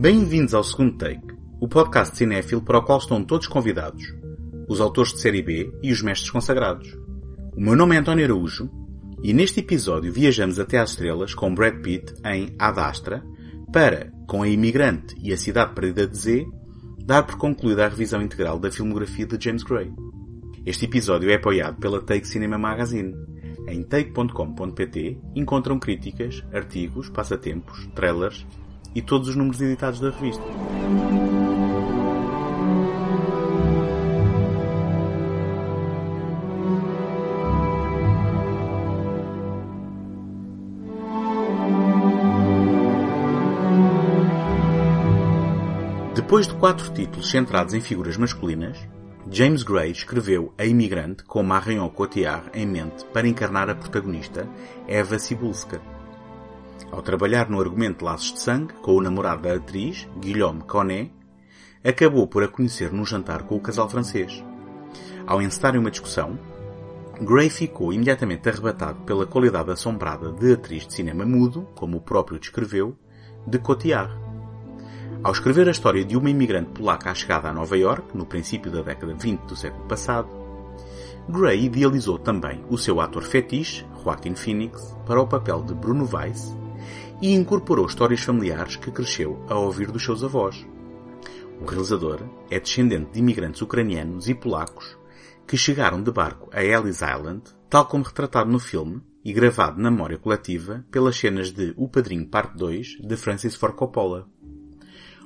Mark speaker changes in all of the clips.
Speaker 1: Bem-vindos ao segundo take, o podcast cinéfilo para o qual estão todos convidados, os autores de série B e os mestres consagrados. O meu nome é António Araújo e neste episódio viajamos até às estrelas com Brad Pitt em Ad Astra para, com a Imigrante e a Cidade Perdida de Z, dar por concluída a revisão integral da filmografia de James Gray. Este episódio é apoiado pela Take Cinema Magazine. Em take.com.pt encontram críticas, artigos, passatempos, trailers e todos os números editados da revista. Depois de quatro títulos centrados em figuras masculinas, James Gray escreveu A Imigrante com Marion Cotillard em mente para encarnar a protagonista, Eva Cibulska. Ao trabalhar no argumento Laços de Sangue com o namorado da atriz, Guillaume Connet, acabou por a conhecer num jantar com o casal francês. Ao encetarem uma discussão, Gray ficou imediatamente arrebatado pela qualidade assombrada de atriz de cinema mudo, como o próprio descreveu, de Cotillard. Ao escrever a história de uma imigrante polaca à chegada a Nova York, no princípio da década 20 do século passado, Gray idealizou também o seu ator fetiche, Joaquin Phoenix, para o papel de Bruno Weiss e incorporou histórias familiares que cresceu a ouvir dos seus avós. O realizador é descendente de imigrantes ucranianos e polacos que chegaram de barco a Ellis Island, tal como retratado no filme e gravado na memória coletiva pelas cenas de O Padrinho Parte 2 de Francis Ford Coppola.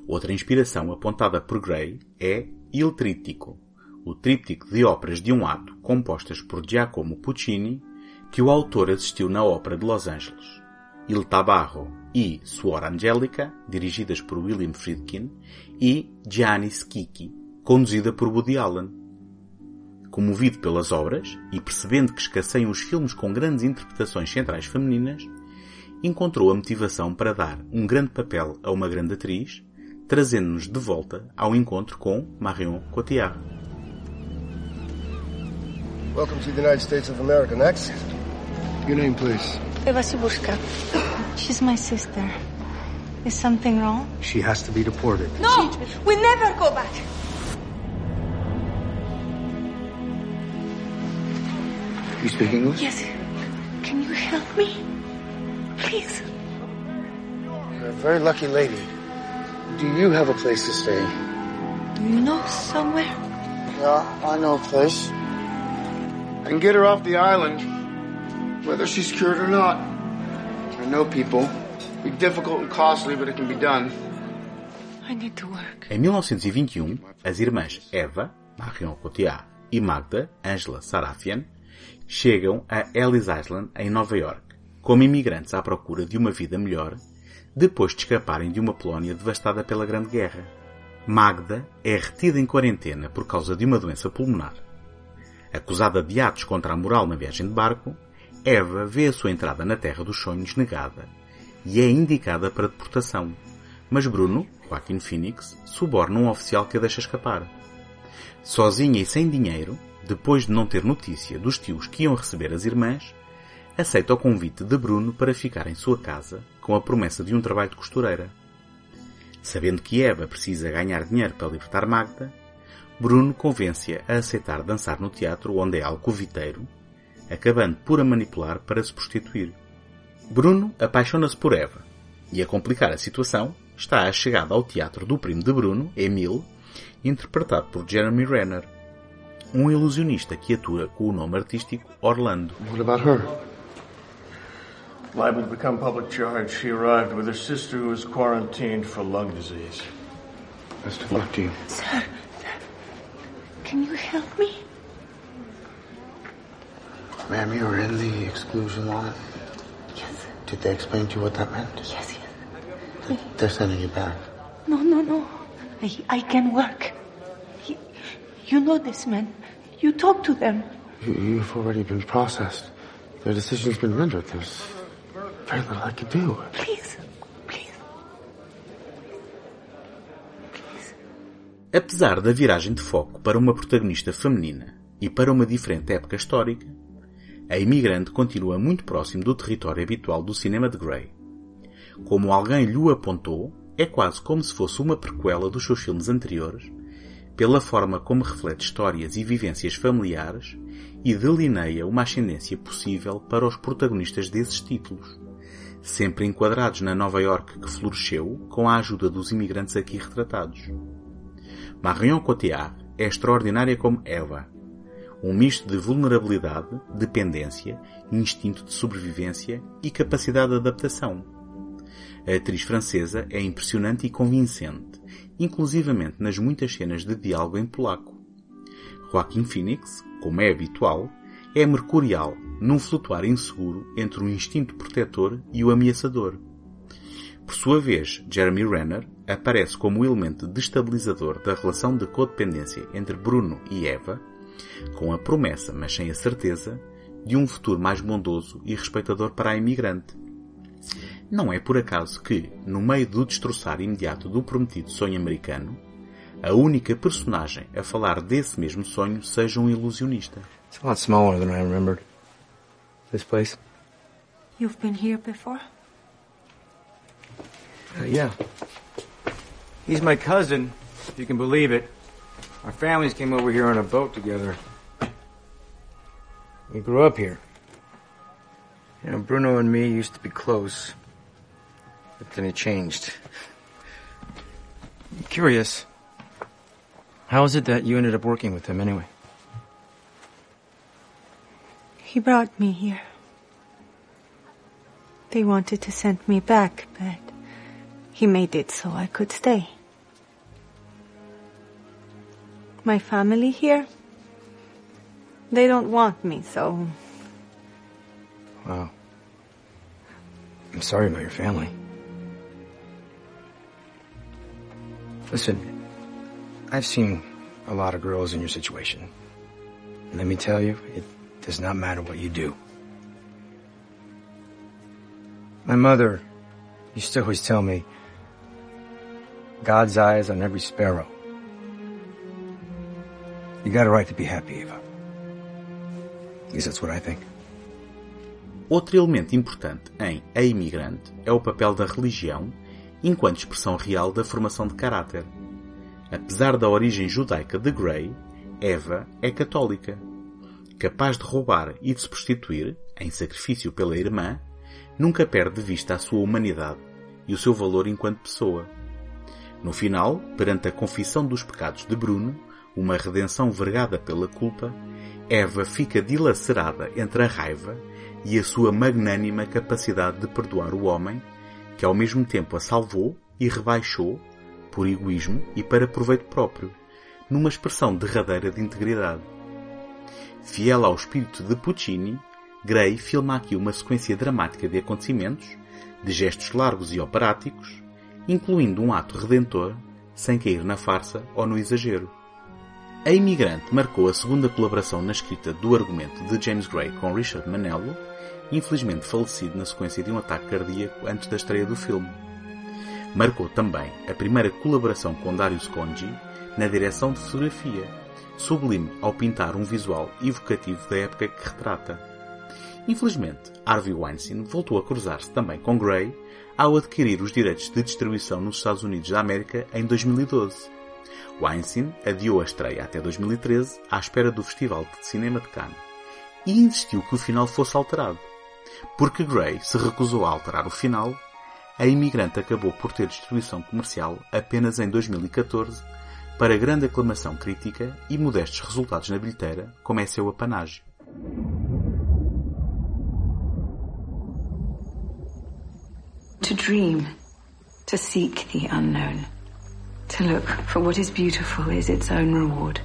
Speaker 1: Outra inspiração apontada por Gray é Il Tríptico, o tríptico de óperas de um ato compostas por Giacomo Puccini, que o autor assistiu na Ópera de Los Angeles. Il Tabarro e Suor Angelica, dirigidas por William Friedkin, e Gianni Schicchi, conduzida por Woody Allen. Comovido pelas obras e percebendo que escasseiam os filmes com grandes interpretações centrais femininas, encontrou a motivação para dar um grande papel a uma grande atriz trazendo-nos de volta ao encontro com Marion Cotillard.
Speaker 2: Welcome to the United States of America. Next. Your name, please.
Speaker 3: Eva Sibushka. She's my sister. Is something wrong?
Speaker 2: She has to be deported.
Speaker 3: No! We never go back!
Speaker 2: You speak English?
Speaker 3: Yes. Can you help me? Please.
Speaker 2: You're a very lucky lady. Do you have a place to stay?
Speaker 3: Do you know somewhere?
Speaker 2: Yeah, I know a place. I can get her off the island, whether she's cured or not. I know people. Be difficult and costly, but it can be done.
Speaker 3: I need to work.
Speaker 1: Em 1921, as irmãs Eva, Marion Cotillard, e Magda, Angela Sarafian, chegam a Ellis Island, em Nova York, como imigrantes à procura de uma vida melhor, depois de escaparem de uma Polónia devastada pela Grande Guerra. Magda é retida em quarentena por causa de uma doença pulmonar. Acusada de atos contra a moral na viagem de barco, Eva vê a sua entrada na Terra dos Sonhos negada e é indicada para deportação, mas Bruno, Joaquin Phoenix, suborna um oficial que a deixa escapar. Sozinha e sem dinheiro, depois de não ter notícia dos tios que iam receber as irmãs, aceita o convite de Bruno para ficar em sua casa com a promessa de um trabalho de costureira. Sabendo que Eva precisa ganhar dinheiro para libertar Magda, Bruno convence-a a aceitar dançar no teatro onde é alcoviteiro, acabando por a manipular para se prostituir. Bruno apaixona-se por Eva e, a complicar a situação, está a chegada ao teatro do primo de Bruno, Emil, interpretado por Jeremy Renner, um ilusionista que atua com o nome artístico Orlando.
Speaker 2: What about her?
Speaker 4: Liable to become public charge. She arrived with her sister who was quarantined for lung disease.
Speaker 2: Best of luck to you.
Speaker 3: Sir, can you help me?
Speaker 2: Ma'am, you were in the exclusion line.
Speaker 3: Yes.
Speaker 2: Did they explain to you what that meant?
Speaker 3: Yes, yes.
Speaker 2: They're sending you back.
Speaker 3: No, no, no. I, I can work. You, you know this man. You talk to them.
Speaker 2: You, you've already been processed. Their decision's been rendered. There's very little I can do.
Speaker 3: Please, please.
Speaker 1: Apesar da viragem de foco para uma protagonista feminina e para uma diferente época histórica, a imigrante continua muito próximo do território habitual do cinema de Gray. Como alguém lhe apontou, é quase como se fosse uma prequela dos seus filmes anteriores, pela forma como reflete histórias e vivências familiares e delineia uma ascendência possível para os protagonistas desses títulos, sempre enquadrados na Nova York que floresceu com a ajuda dos imigrantes aqui retratados. Marion Cotillard é extraordinária como Eva, um misto de vulnerabilidade, dependência, instinto de sobrevivência e capacidade de adaptação. A atriz francesa é impressionante e convincente, inclusivamente nas muitas cenas de diálogo em polaco. Joaquin Phoenix, como é habitual, é mercurial num flutuar inseguro entre o instinto protetor e o ameaçador. Por sua vez, Jeremy Renner aparece como elemento destabilizador da relação de codependência entre Bruno e Eva, com a promessa, mas sem a certeza, de um futuro mais bondoso e respeitador para a imigrante. Não é por acaso que, no meio do destroçar imediato do prometido sonho americano, a única personagem a falar desse mesmo sonho seja um ilusionista.
Speaker 5: It's a lot smaller than I remembered. This place?
Speaker 3: You've been here before?
Speaker 5: Uh, yeah. He's my cousin, if you can believe it. Our families came over here on a boat together. We grew up here. You know, Bruno and me used to be close. But then it changed. I'm curious. How is it that you ended up working with him anyway?
Speaker 3: He brought me here. They wanted to send me back, but he made it so I could stay. My family here, they don't want me, so
Speaker 5: Wow. I'm sorry about your family. Listen, I've seen a lot of girls in your situation. And let me tell you, it does not matter what you do. My mother used to always tell me, God's eyes on every sparrow. You got a right to be happy, Eva. That's what I think.
Speaker 1: Outro elemento importante em A Imigrante é o papel da religião enquanto expressão real da formação de caráter. Apesar da origem judaica de Gray, Eva é católica. Capaz de roubar e de se prostituir, em sacrifício pela irmã, nunca perde de vista a sua humanidade e o seu valor enquanto pessoa. No final, perante a confissão dos pecados de Bruno, uma redenção vergada pela culpa, Eva fica dilacerada entre a raiva e a sua magnânima capacidade de perdoar o homem, que ao mesmo tempo a salvou e rebaixou, por egoísmo e para proveito próprio, numa expressão derradeira de integridade. Fiel ao espírito de Puccini, Gray filma aqui uma sequência dramática de acontecimentos, de gestos largos e operáticos, incluindo um ato redentor, sem cair na farsa ou no exagero. A Imigrante marcou a segunda colaboração na escrita do argumento de James Gray com Richard Manello, infelizmente falecido na sequência de um ataque cardíaco antes da estreia do filme. Marcou também a primeira colaboração com Darius Conji na direção de fotografia, sublime ao pintar um visual evocativo da época que retrata. Infelizmente, Harvey Weinstein voltou a cruzar-se também com Gray ao adquirir os direitos de distribuição nos Estados Unidos da América em 2012. Weinstein adiou a estreia até 2013 à espera do Festival de Cinema de Cannes e insistiu que o final fosse alterado. Porque Gray se recusou a alterar o final, a imigrante acabou por ter distribuição comercial apenas em 2014 para grande aclamação crítica e modestos resultados na bilheteira, como é seu apanágio.
Speaker 6: To dream, to seek the unknown, to look for what is beautiful is its own reward.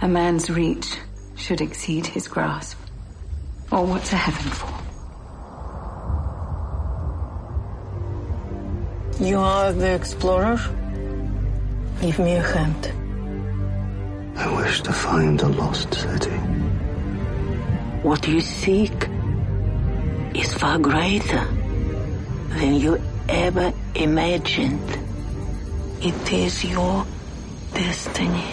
Speaker 6: A man's reach should exceed his grasp. Or what's a heaven for?
Speaker 7: You are the explorer? Give me a hand.
Speaker 2: I wish to find a lost city.
Speaker 7: What you seek is far greater than you ever imagined. It is your destiny.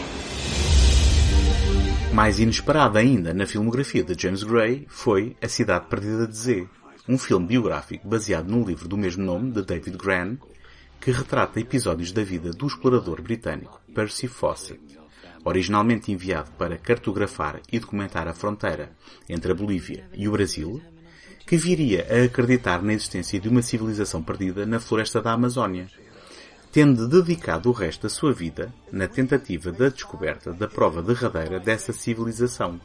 Speaker 1: Mais inesperada ainda na filmografia de James Gray foi A Cidade Perdida de Z, um filme biográfico baseado no livro do mesmo nome de David Gran, que retrata episódios da vida do explorador britânico Percy Fawcett, originalmente enviado para cartografar e documentar a fronteira entre a Bolívia e o Brasil, que viria a acreditar na existência de uma civilização perdida na floresta da Amazónia, tendo dedicado o resto da sua vida na tentativa da descoberta da prova derradeira dessa civilização,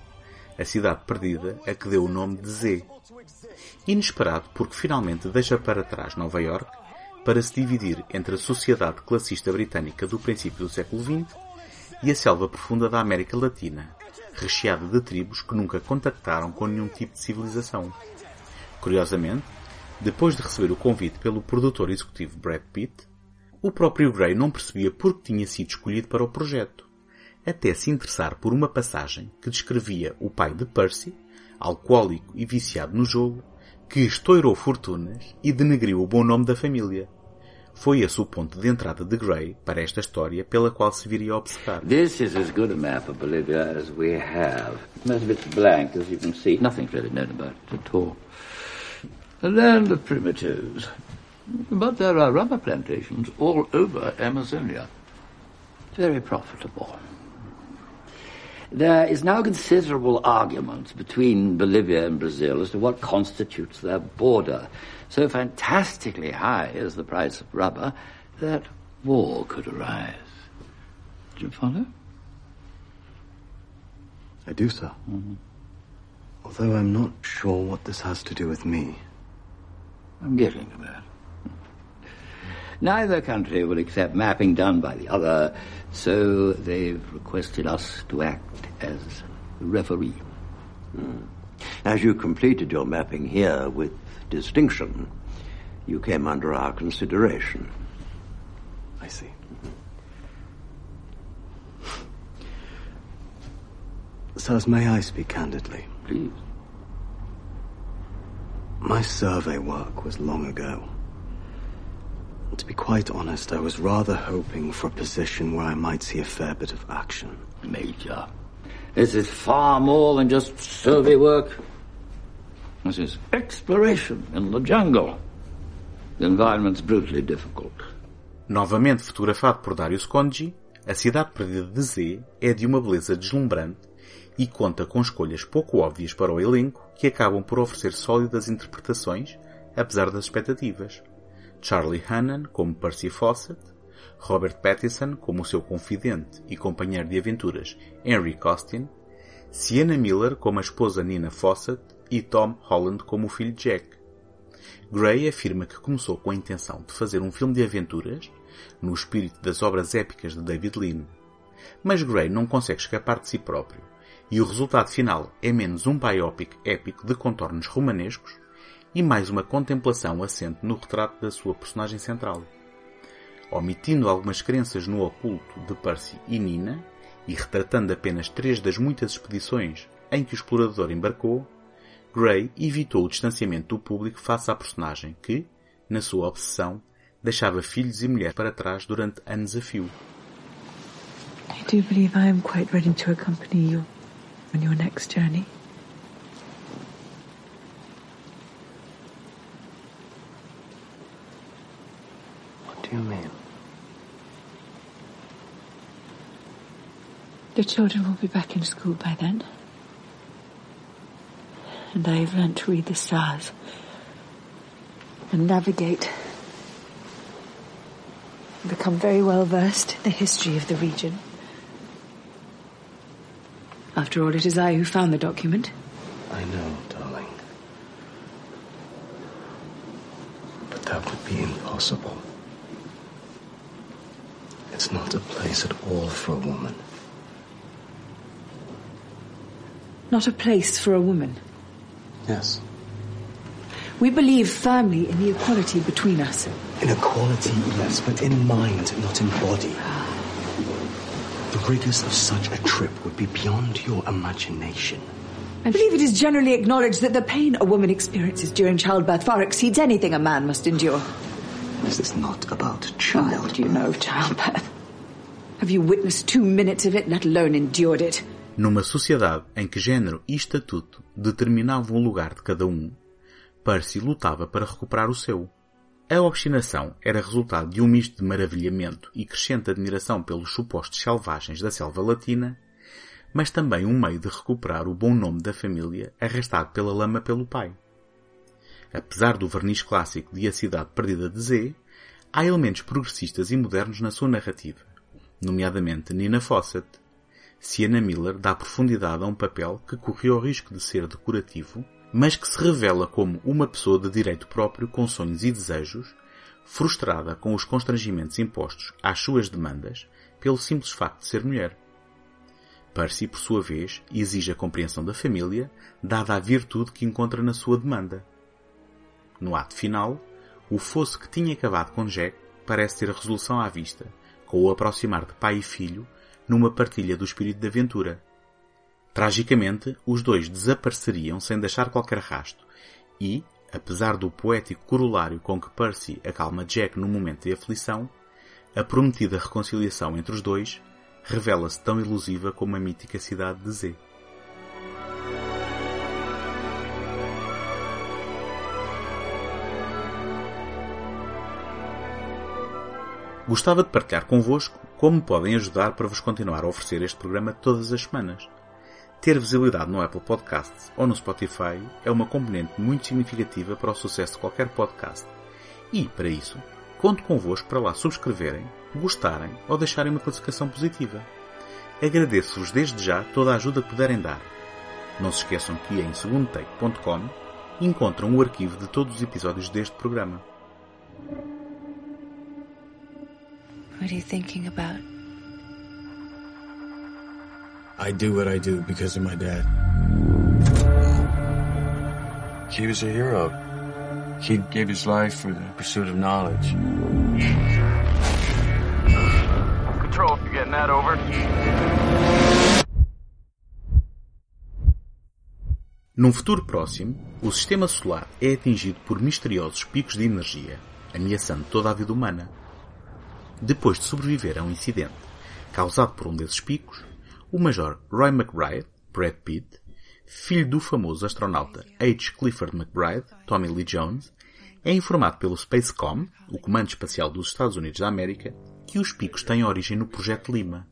Speaker 1: a cidade perdida a que deu o nome de Z. Inesperado porque finalmente deixa para trás Nova York para se dividir entre a sociedade classista britânica do princípio do século XX e a selva profunda da América Latina, recheada de tribos que nunca contactaram com nenhum tipo de civilização. Curiosamente, depois de receber o convite pelo produtor executivo Brad Pitt, o próprio Gray não percebia por que tinha sido escolhido para o projeto, até se interessar por uma passagem que descrevia o pai de Percy, alcoólico e viciado no jogo, que estourou fortunas e denegriu o bom nome da família. Foi esse o ponto de entrada de Gray para esta história pela qual se viria a obcecar.
Speaker 8: This is as good a map of Bolivia as we have. Blank, as you can see. Really known about it at all. A land of primitives. But there are rubber plantations all over Amazonia. Very profitable. There is now considerable argument between Bolivia and Brazil as to what constitutes their border. So fantastically high is the price of rubber that war could arise. Do you follow?
Speaker 9: I do, sir. Although I'm not sure what this has to do with me.
Speaker 8: I'm getting to that. Neither country will accept mapping done by the other, so they've requested us to act as referee. Hmm.
Speaker 10: As you completed your mapping here with distinction, you came under our consideration.
Speaker 9: I see. Sirs, may I speak candidly?
Speaker 8: Please.
Speaker 9: My survey work was long ago. To be quite honest, I was rather hoping for a position where I might see a fair bit of action.
Speaker 8: Major, this is far more than just survey work. This is exploration in the jungle. The environment's brutally difficult.
Speaker 1: Novamente fotografado por Darius Conji, a cidade perdida de Z é de uma beleza deslumbrante e conta com escolhas pouco óbvias para o elenco que acabam por oferecer sólidas interpretações, apesar das expectativas. Charlie Hannan como Percy Fawcett, Robert Pattinson como seu confidente e companheiro de aventuras Henry Costin, Sienna Miller como a esposa Nina Fawcett e Tom Holland como o filho Jack. Gray afirma que começou com a intenção de fazer um filme de aventuras, no espírito das obras épicas de David Lean. Mas Gray não consegue escapar de si próprio, e o resultado final é menos um biopic épico de contornos romanescos e mais uma contemplação assente no retrato da sua personagem central. Omitindo algumas crenças no oculto de Percy e Nina, e retratando apenas três das muitas expedições em que o explorador embarcou, Gray evitou o distanciamento do público face à personagem que, na sua obsessão, deixava filhos e mulheres para trás durante anos a fio.
Speaker 3: I do believe I am quite ready to accompany you on your next journey.
Speaker 9: You mean?
Speaker 3: The children will be back in school by then. And I have learnt to read the stars and navigate. and Become very well versed in the history of the region. After all, it is I who found the document.
Speaker 9: I know, darling. But that would be impossible. It's not a place at all for a woman.
Speaker 3: Not a place for a woman.
Speaker 9: Yes.
Speaker 3: We believe firmly in the equality between us.
Speaker 9: Inequality, yes, but in mind, not in body. The rigors of such a trip would be beyond your imagination.
Speaker 3: I believe it is generally acknowledged that the pain a woman experiences during childbirth far exceeds anything a man must endure.
Speaker 9: This is not about
Speaker 3: Child, what do you know childbirth? Have you witnessed two minutes of it, let alone endured it?
Speaker 1: Numa sociedade em que género e estatuto determinavam o lugar de cada um, Percy lutava para recuperar o seu. A obstinação era resultado de um misto de maravilhamento e crescente admiração pelos supostos selvagens da selva latina, mas também um meio de recuperar o bom nome da família arrastado pela lama pelo pai. Apesar do verniz clássico de A Cidade Perdida de Z, há elementos progressistas e modernos na sua narrativa, nomeadamente Nina Fawcett. Sienna Miller dá profundidade a um papel que correu o risco de ser decorativo mas que se revela como uma pessoa de direito próprio com sonhos e desejos, frustrada com os constrangimentos impostos às suas demandas pelo simples facto de ser mulher. Percy, por sua vez, exige a compreensão da família, dada a virtude que encontra na sua demanda. No ato final, o fosso que tinha acabado com Jack parece ter resolução à vista, com o aproximar de pai e filho numa partilha do espírito de aventura, Tragicamente, os dois desapareceriam sem deixar qualquer rasto e, apesar do poético corolário com que Percy acalma Jack no momento de aflição, a prometida reconciliação entre os dois revela-se tão ilusiva como a mítica cidade de Z. Gostava de partilhar convosco como podem ajudar para vos continuar a oferecer este programa todas as semanas. Ter visibilidade no Apple Podcasts ou no Spotify é uma componente muito significativa para o sucesso de qualquer podcast. E, para isso, conto convosco para lá subscreverem, gostarem ou deixarem uma classificação positiva. Agradeço-vos desde já toda a ajuda que puderem dar. Não se esqueçam que em segundotake.com encontram o arquivo de todos os episódios deste programa.
Speaker 3: What are you thinking about?
Speaker 11: I do what I do because of my dad. He was a hero. He gave his life for the pursuit of knowledge.
Speaker 12: Control, you getting that over?
Speaker 1: Num futuro próximo, o sistema solar é atingido por misteriosos picos de energia, ameaçando toda a vida humana. Depois de sobreviver a um incidente causado por um desses picos, o Major Roy McBride, Brad Pitt, filho do famoso astronauta H. Clifford McBride, Tommy Lee Jones, é informado pelo Spacecom, o Comando Espacial dos Estados Unidos da América, que os picos têm origem no Projeto Lima,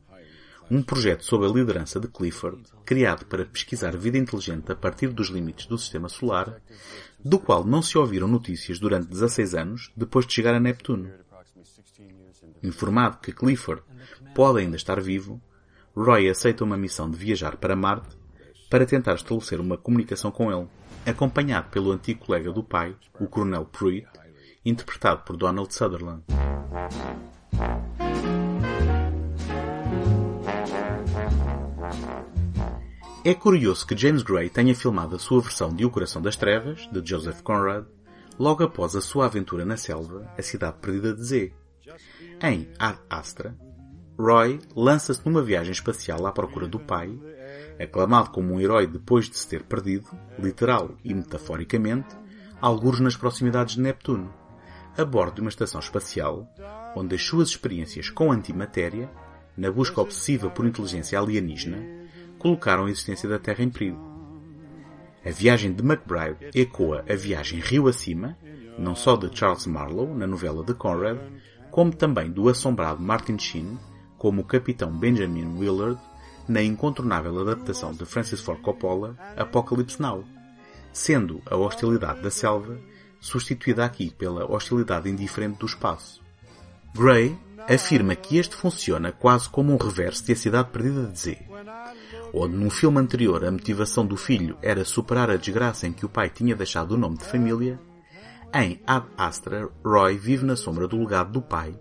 Speaker 1: um projeto sob a liderança de Clifford, criado para pesquisar vida inteligente a partir dos limites do Sistema Solar, do qual não se ouviram notícias durante 16 anos depois de chegar a Neptuno. Informado que Clifford pode ainda estar vivo, Roy aceita uma missão de viajar para Marte para tentar estabelecer uma comunicação com ele, acompanhado pelo antigo colega do pai, o Coronel Pruitt, interpretado por Donald Sutherland. É curioso que James Gray tenha filmado a sua versão de O Coração das Trevas, de Joseph Conrad, logo após a sua aventura na selva, a cidade perdida de Z. Em Ad Astra, Roy lança-se numa viagem espacial à procura do pai, aclamado como um herói depois de se ter perdido, literal e metaforicamente, alguns nas proximidades de Neptuno, a bordo de uma estação espacial, onde as suas experiências com antimatéria, na busca obsessiva por inteligência alienígena, colocaram a existência da Terra em perigo. A viagem de McBride ecoa a viagem rio acima, não só de Charles Marlowe, na novela de Conrad, como também do assombrado Martin Sheen, como o capitão Benjamin Willard na incontornável adaptação de Francis Ford Coppola, Apocalypse Now, sendo a hostilidade da selva substituída aqui pela hostilidade indiferente do espaço. Gray afirma que este funciona quase como um reverso de A Cidade Perdida de Z, onde num filme anterior a motivação do filho era superar a desgraça em que o pai tinha deixado o nome de família, em Ad Astra, Roy vive na sombra do legado do pai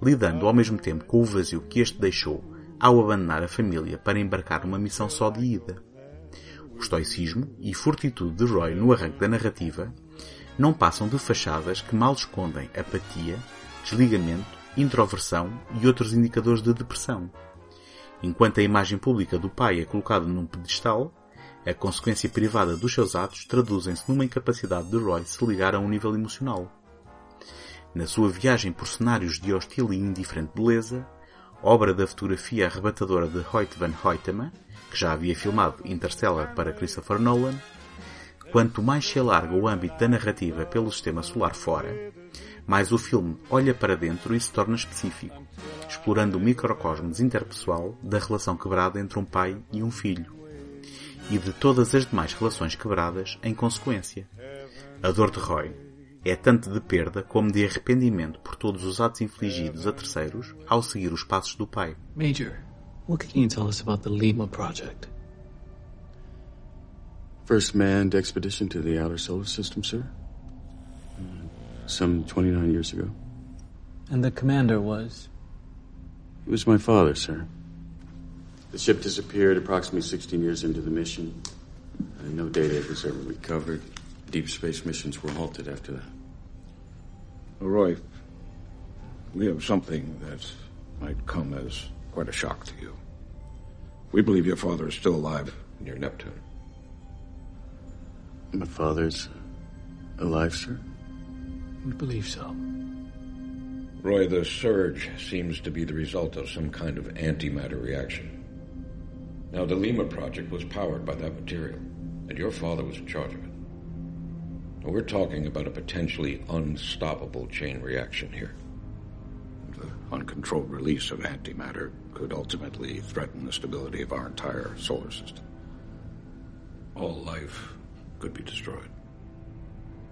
Speaker 1: lidando ao mesmo tempo com o vazio que este deixou ao abandonar a família para embarcar numa missão só de ida. O estoicismo e fortitude de Roy no arranque da narrativa não passam de fachadas que mal escondem apatia, desligamento, introversão e outros indicadores de depressão. Enquanto a imagem pública do pai é colocada num pedestal, a consequência privada dos seus atos traduzem-se numa incapacidade de Roy se ligar a um nível emocional. Na sua viagem por cenários de hostil e indiferente beleza, obra da fotografia arrebatadora de Hoyt van Hoytema, que já havia filmado Interstellar para Christopher Nolan, quanto mais se alarga o âmbito da narrativa pelo sistema solar fora, mais o filme olha para dentro e se torna específico, explorando o microcosmos interpessoal da relação quebrada entre um pai e um filho, e de todas as demais relações quebradas em consequência. A dor de Roy é tanto de perda como de arrependimento por todos os atos infligidos a terceiros ao seguir os passos do pai.
Speaker 13: Major, what can you tell us about the Lima project?
Speaker 11: First manned expedition to the outer solar system, sir. Some 29 years ago.
Speaker 13: And the commander was?
Speaker 11: It was my father, sir. The ship disappeared approximately 16 years into the mission. And no data was ever recovered. Deep space missions were halted after that.
Speaker 14: Roy, we have something that might come as quite a shock to you. We believe your father is still alive near Neptune.
Speaker 11: My father's alive, sir?
Speaker 13: We believe so.
Speaker 14: Roy, the surge seems to be the result of some kind of antimatter reaction. Now, the Lima project was powered by that material, and your father was in charge of it. Now, we're talking about a potentially unstoppable chain reaction here. The uncontrolled release of antimatter could ultimately threaten the stability of our entire solar system. All life could be destroyed.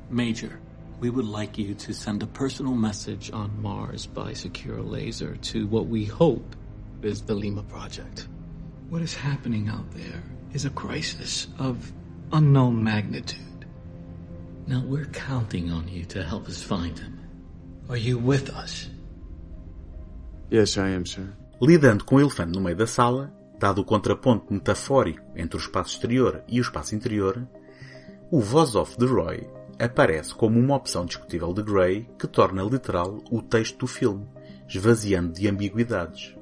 Speaker 13: Major, we would like you to send a personal message on Mars by secure laser to what we hope is the Lima Project. What is happening out there is a crisis of unknown magnitude. Now we're counting on you to help us find him. Are you with us?
Speaker 11: Yes, I am, sir.
Speaker 1: Lidando com o elefante no meio da sala, dado o contraponto metafórico entre o espaço exterior e o espaço interior, o voz-off de Roy aparece como uma opção discutível de Gray que torna literal o texto do filme, esvaziando de ambiguidades.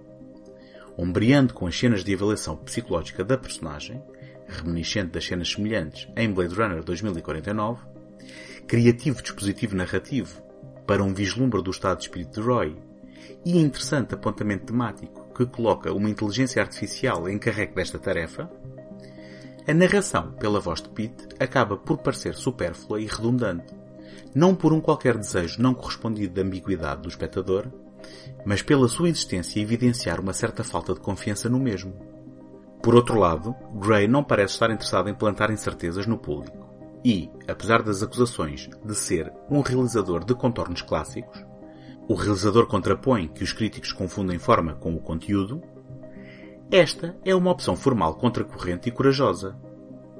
Speaker 1: Ombreando com as cenas de avaliação psicológica da personagem, reminiscente das cenas semelhantes em Blade Runner 2049, criativo dispositivo narrativo para um vislumbre do estado de espírito de Roy e interessante apontamento temático que coloca uma inteligência artificial encarregue desta tarefa, a narração pela voz de Pete acaba por parecer supérflua e redundante, não por um qualquer desejo não correspondido de ambiguidade do espectador, mas pela sua existência evidenciar uma certa falta de confiança no mesmo. Por outro lado, Gray não parece estar interessado em plantar incertezas no público e, apesar das acusações de ser um realizador de contornos clássicos, o realizador contrapõe que os críticos confundem forma com o conteúdo, esta é uma opção formal contracorrente e corajosa.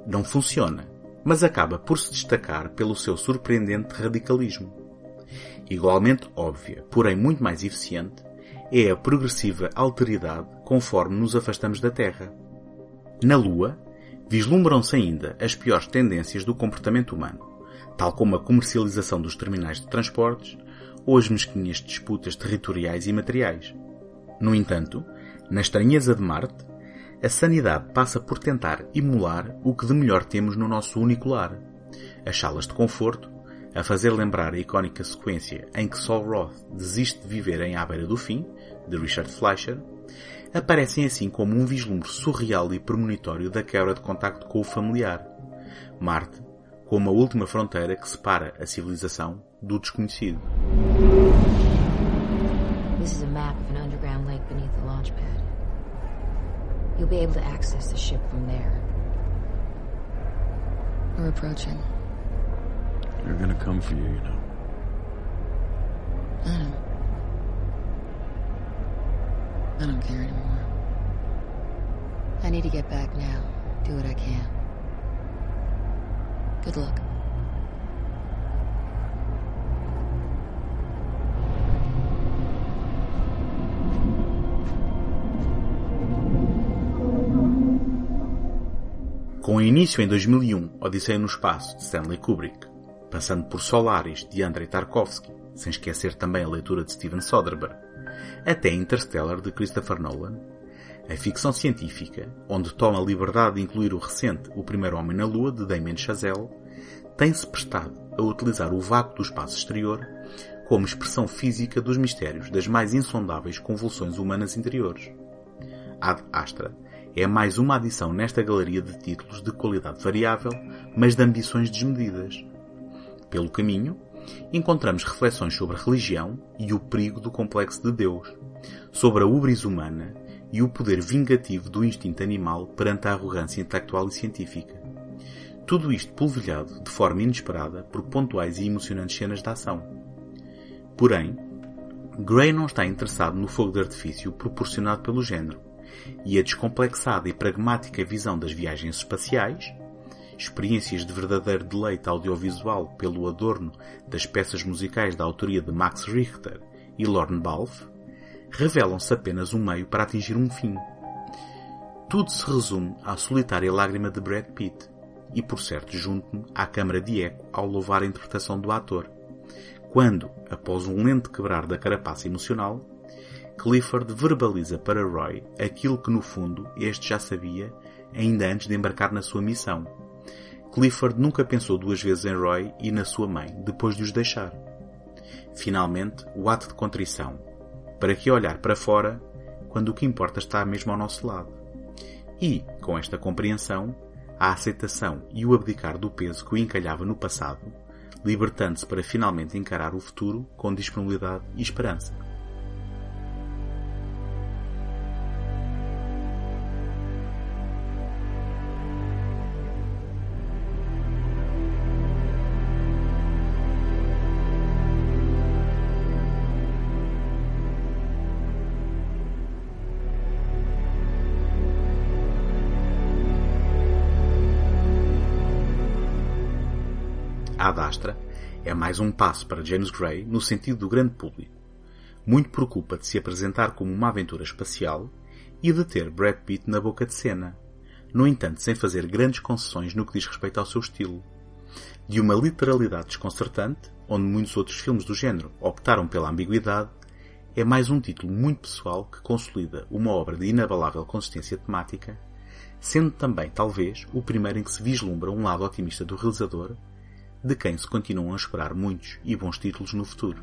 Speaker 1: Não funciona, mas acaba por se destacar pelo seu surpreendente radicalismo. Igualmente óbvia, porém muito mais eficiente, é a progressiva alteridade conforme nos afastamos da Terra. Na Lua, vislumbram-se ainda as piores tendências do comportamento humano, tal como a comercialização dos terminais de transportes ou as mesquinhas disputas territoriais e materiais. No entanto, na estranheza de Marte, a sanidade passa por tentar emular o que de melhor temos no nosso único lar. As salas de conforto, a fazer lembrar a icónica sequência em que Sol Roth desiste de viver em À beira do fim, de Richard Fleischer, aparecem assim como um vislumbre surreal e premonitório da quebra de contacto com o familiar. Marte, como a última fronteira que separa a civilização do desconhecido.
Speaker 15: This is a map of an underground lake beneath the launch pad. You'll be able to access the ship from there. We're approaching.
Speaker 11: They're gonna come for you, you know.
Speaker 15: I know. I don't care anymore. I need to get back now. Do what I can. Good luck.
Speaker 1: Com início em 2001, Odisseia no Espaço, de Stanley Kubrick, passando por Solaris, de Andrei Tarkovsky, sem esquecer também a leitura de Steven Soderbergh, até Interstellar, de Christopher Nolan, a ficção científica, onde toma a liberdade de incluir o recente O Primeiro Homem na Lua, de Damien Chazelle, tem-se prestado a utilizar o vácuo do espaço exterior como expressão física dos mistérios das mais insondáveis convulsões humanas interiores. Ad Astra é mais uma adição nesta galeria de títulos de qualidade variável, mas de ambições desmedidas. Pelo caminho, encontramos reflexões sobre a religião e o perigo do complexo de Deus, sobre a ubris humana e o poder vingativo do instinto animal perante a arrogância intelectual e científica. Tudo isto polvilhado de forma inesperada por pontuais e emocionantes cenas de ação. Porém, Gray não está interessado no fogo de artifício proporcionado pelo género, e a descomplexada e pragmática visão das viagens espaciais, experiências de verdadeiro deleite audiovisual pelo adorno das peças musicais da autoria de Max Richter e Lorne Balfe, revelam-se apenas um meio para atingir um fim. Tudo se resume à solitária lágrima de Brad Pitt, e por certo junto-me à câmara de eco ao louvar a interpretação do ator, quando, após um lento quebrar da carapaça emocional, Clifford verbaliza para Roy aquilo que no fundo este já sabia ainda antes de embarcar na sua missão. Clifford nunca pensou duas vezes em Roy e na sua mãe depois de os deixar. Finalmente, o ato de contrição. Para que olhar para fora quando o que importa está mesmo ao nosso lado? E, com esta compreensão, a aceitação e o abdicar do peso que o encalhava no passado, libertando-se para finalmente encarar o futuro com disponibilidade e esperança. Astra é mais um passo para James Gray no sentido do grande público. Muito preocupa de se apresentar como uma aventura espacial e de ter Brad Pitt na boca de cena, no entanto sem fazer grandes concessões no que diz respeito ao seu estilo. De uma literalidade desconcertante, onde muitos outros filmes do género optaram pela ambiguidade, é mais um título muito pessoal que consolida uma obra de inabalável consistência temática, sendo também, talvez, o primeiro em que se vislumbra um lado otimista do realizador de quem se continuam a esperar muitos e bons títulos no futuro.